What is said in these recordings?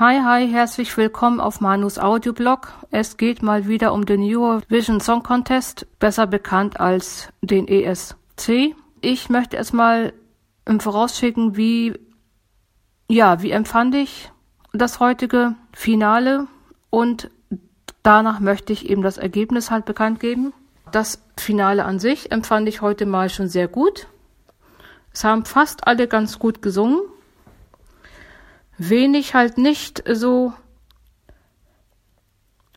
Hi, hi, herzlich willkommen auf Manus Audioblog. Es geht mal wieder um den Eurovision Song Contest, besser bekannt als den ESC. Ich möchte erstmal vorausschicken, wie, ja, wie empfand ich das heutige Finale und danach möchte ich eben das Ergebnis halt bekannt geben. Das Finale an sich empfand ich heute mal schon sehr gut. Es haben fast alle ganz gut gesungen. Wen ich halt nicht so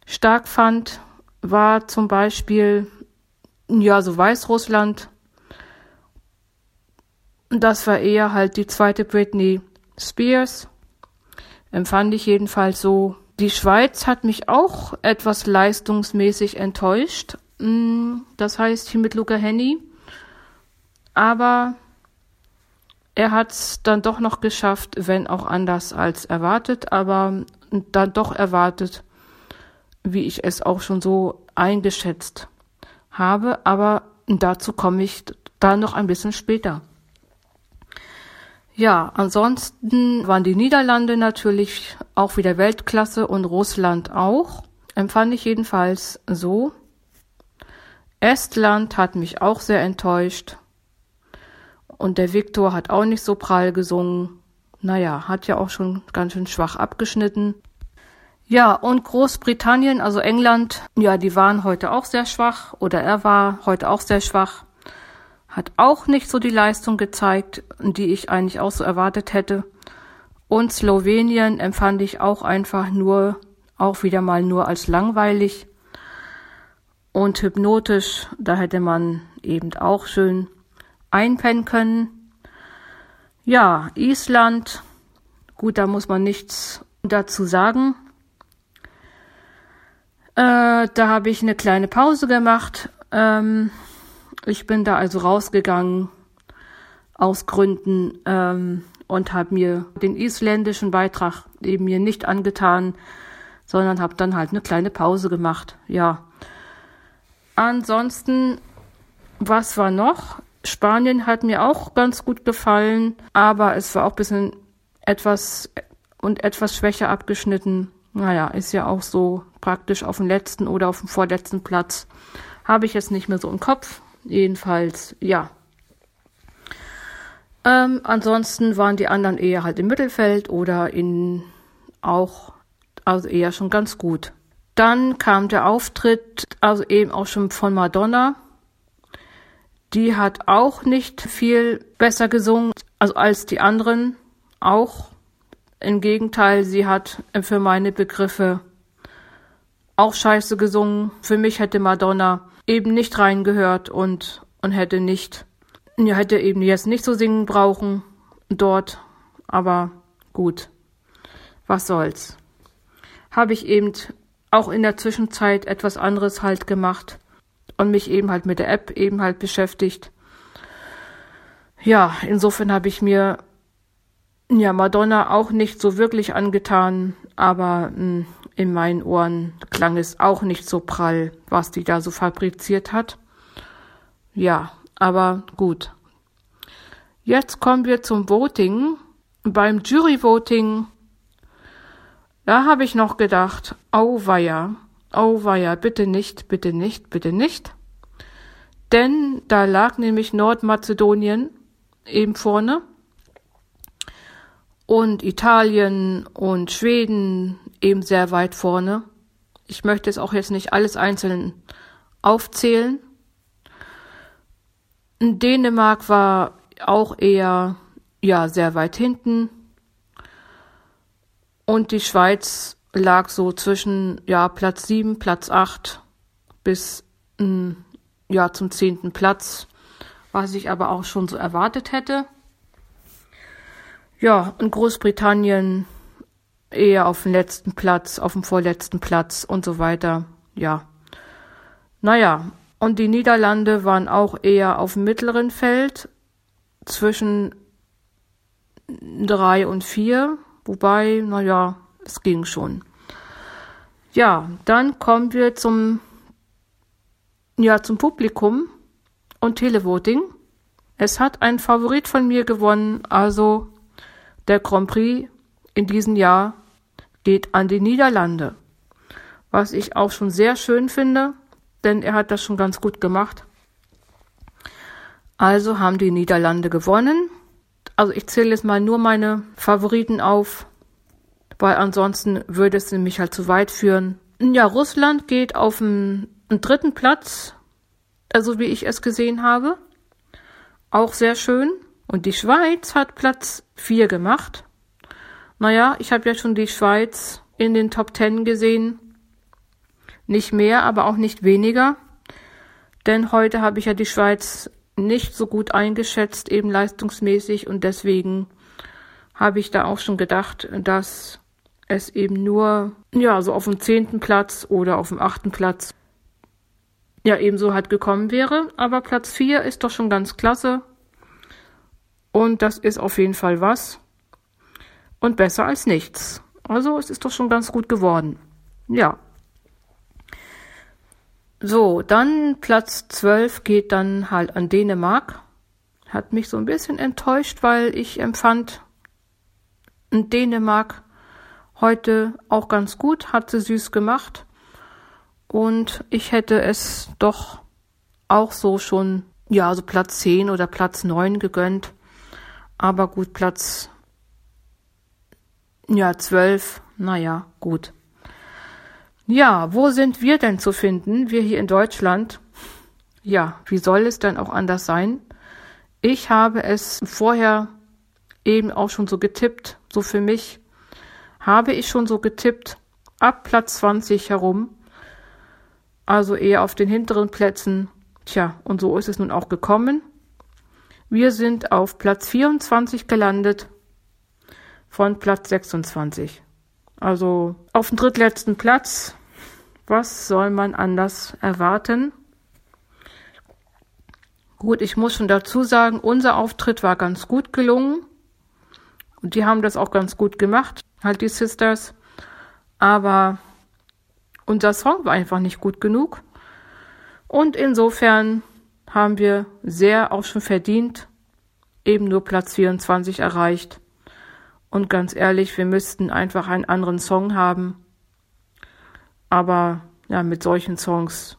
stark fand, war zum Beispiel, ja, so Weißrussland. Das war eher halt die zweite Britney Spears. Empfand ich jedenfalls so. Die Schweiz hat mich auch etwas leistungsmäßig enttäuscht. Mm, das heißt hier mit Luca Henny. Aber er hat es dann doch noch geschafft, wenn auch anders als erwartet, aber dann doch erwartet, wie ich es auch schon so eingeschätzt habe. Aber dazu komme ich dann noch ein bisschen später. Ja, ansonsten waren die Niederlande natürlich auch wieder Weltklasse und Russland auch. Empfand ich jedenfalls so. Estland hat mich auch sehr enttäuscht. Und der Viktor hat auch nicht so prall gesungen. Naja, hat ja auch schon ganz schön schwach abgeschnitten. Ja, und Großbritannien, also England, ja, die waren heute auch sehr schwach oder er war heute auch sehr schwach. Hat auch nicht so die Leistung gezeigt, die ich eigentlich auch so erwartet hätte. Und Slowenien empfand ich auch einfach nur, auch wieder mal nur als langweilig. Und hypnotisch, da hätte man eben auch schön einpennen können. Ja, Island, gut, da muss man nichts dazu sagen. Äh, da habe ich eine kleine Pause gemacht. Ähm, ich bin da also rausgegangen aus Gründen ähm, und habe mir den isländischen Beitrag eben mir nicht angetan, sondern habe dann halt eine kleine Pause gemacht. Ja. Ansonsten, was war noch? Spanien hat mir auch ganz gut gefallen, aber es war auch ein bisschen etwas und etwas schwächer abgeschnitten. Naja, ist ja auch so praktisch auf dem letzten oder auf dem vorletzten Platz. Habe ich jetzt nicht mehr so im Kopf. Jedenfalls, ja. Ähm, ansonsten waren die anderen eher halt im Mittelfeld oder in auch, also eher schon ganz gut. Dann kam der Auftritt, also eben auch schon von Madonna. Die hat auch nicht viel besser gesungen, als die anderen auch. Im Gegenteil, sie hat für meine Begriffe auch scheiße gesungen. Für mich hätte Madonna eben nicht reingehört und, und hätte nicht, hätte eben jetzt nicht so singen brauchen dort. Aber gut, was soll's. Habe ich eben auch in der Zwischenzeit etwas anderes halt gemacht und mich eben halt mit der App eben halt beschäftigt. Ja, insofern habe ich mir ja Madonna auch nicht so wirklich angetan, aber mh, hm, in meinen Ohren klang es auch nicht so prall, was die da so fabriziert hat. Ja, aber gut. Jetzt kommen wir zum Voting. Beim Jury-Voting, da habe ich noch gedacht, auweia, Oh weia, bitte nicht, bitte nicht, bitte nicht. Denn da lag nämlich Nordmazedonien eben vorne und Italien und Schweden eben sehr weit vorne. Ich möchte es auch jetzt nicht alles einzeln aufzählen. Dänemark war auch eher ja sehr weit hinten und die Schweiz lag so zwischen ja Platz sieben, Platz acht bis mh, hm, ja zum zehnten Platz, was ich aber auch schon so erwartet hätte. Ja, in Großbritannien eher auf dem letzten Platz, auf dem vorletzten Platz und so weiter. Ja. Naja, und die Niederlande waren auch eher auf dem mittleren Feld zwischen drei und vier, wobei, naja, es ging schon. Ja, dann kommen wir zum, ja, zum Publikum und Televoting. Es hat ein Favorit von mir gewonnen, also der Grand Prix in diesem Jahr geht an die Niederlande. Was ich auch schon sehr schön finde, denn er hat das schon ganz gut gemacht. Also haben die Niederlande gewonnen. Also ich zähle jetzt mal nur meine Favoriten auf, weil ansonsten würde es nämlich halt zu weit führen. Ja, Russland geht auf den, dritten Platz, also wie ich es gesehen habe. Auch sehr schön. Und die Schweiz hat Platz 4 gemacht. Naja, ich habe ja schon die Schweiz in den Top 10 gesehen. Nicht mehr, aber auch nicht weniger. Denn heute habe ich ja die Schweiz nicht so gut eingeschätzt, eben leistungsmäßig. Und deswegen habe ich da auch schon gedacht, dass es eben nur, ja, so auf dem zehnten Platz oder auf dem achten Platz ja ebenso halt gekommen wäre. Aber Platz vier ist doch schon ganz klasse. Und das ist auf jeden Fall was. Und besser als nichts. Also es ist doch schon ganz gut geworden. Ja. So, dann Platz 12 geht dann halt an Dänemark. Hat mich so ein bisschen enttäuscht, weil ich empfand, Dänemark heute auch ganz gut, hat sie süß gemacht. Und ich hätte es doch auch so schon, ja, so Platz 10 oder Platz 9 gegönnt. Aber gut, Platz, ja, 12, naja, gut. Ja, wo sind wir denn zu finden? Wir hier in Deutschland. Ja, wie soll es denn auch anders sein? Ich habe es vorher eben auch schon so getippt, so für mich habe ich schon so getippt, ab Platz 20 herum, also eher auf den hinteren Plätzen. Tja, und so ist es nun auch gekommen. Wir sind auf Platz 24 gelandet von Platz 26. Also auf dem drittletzten Platz. Was soll man anders erwarten? Gut, ich muss schon dazu sagen, unser Auftritt war ganz gut gelungen. Und die haben das auch ganz gut gemacht, halt die Sisters. Aber unser Song war einfach nicht gut genug. Und insofern haben wir sehr auch schon verdient, eben nur Platz 24 erreicht. Und ganz ehrlich, wir müssten einfach einen anderen Song haben. Aber ja, mit solchen Songs,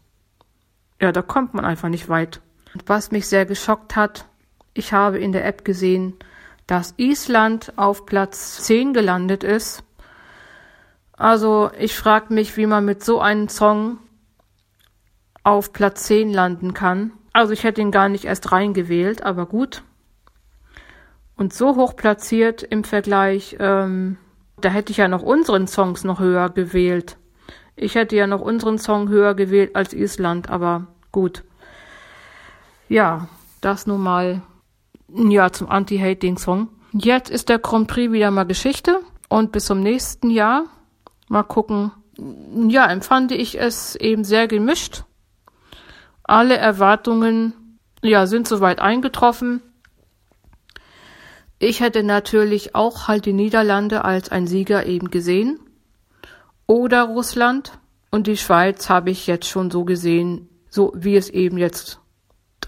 ja, da kommt man einfach nicht weit. Und was mich sehr geschockt hat, ich habe in der App gesehen, dass Island auf Platz 10 gelandet ist. Also ich frage mich, wie man mit so einem Song auf Platz 10 landen kann. Also ich hätte ihn gar nicht erst reingewählt, aber gut und so hoch platziert im Vergleich, ähm, da hätte ich ja noch unseren Songs noch höher gewählt. Ich hätte ja noch unseren Song höher gewählt als Island, aber gut. Ja, das nun mal ja zum Anti-Hating-Song. Jetzt ist der Grand Prix wieder mal Geschichte und bis zum nächsten Jahr mal gucken. Ja, empfand ich es eben sehr gemischt. Alle Erwartungen ja sind soweit eingetroffen. Ich hätte natürlich auch halt die Niederlande als ein Sieger eben gesehen. Oder Russland. Und die Schweiz habe ich jetzt schon so gesehen, so wie es eben jetzt,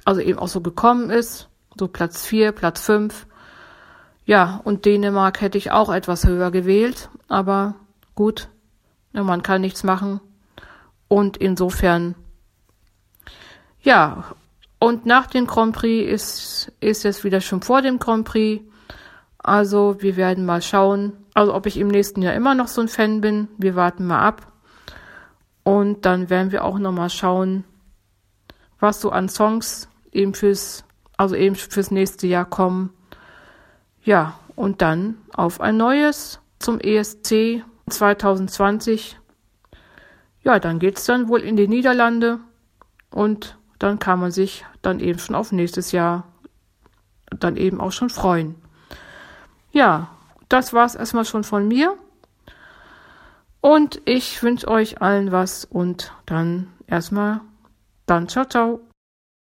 also eben auch so gekommen ist. So Platz 4, Platz 5. Ja, und Dänemark hätte ich auch etwas höher gewählt. Aber gut, man kann nichts machen. Und insofern, ja, und nach dem Grand Prix ist, ist es wieder schon vor dem Grand Prix. Also wir werden mal schauen, also ob ich im nächsten Jahr immer noch so ein Fan bin. Wir warten mal ab. Und dann werden wir auch noch mal schauen, was so an Songs eben fürs, also eben fürs nächste Jahr kommen. Ja, und dann auf ein neues zum ESC 2020. Ja, dann geht's dann wohl in die Niederlande und dann kann man sich dann eben schon auf nächstes Jahr dann eben auch schon freuen. Ja, das war's erstmal schon von mir. Und ich wünsche euch allen was und dann erstmal dann ciao, ciao.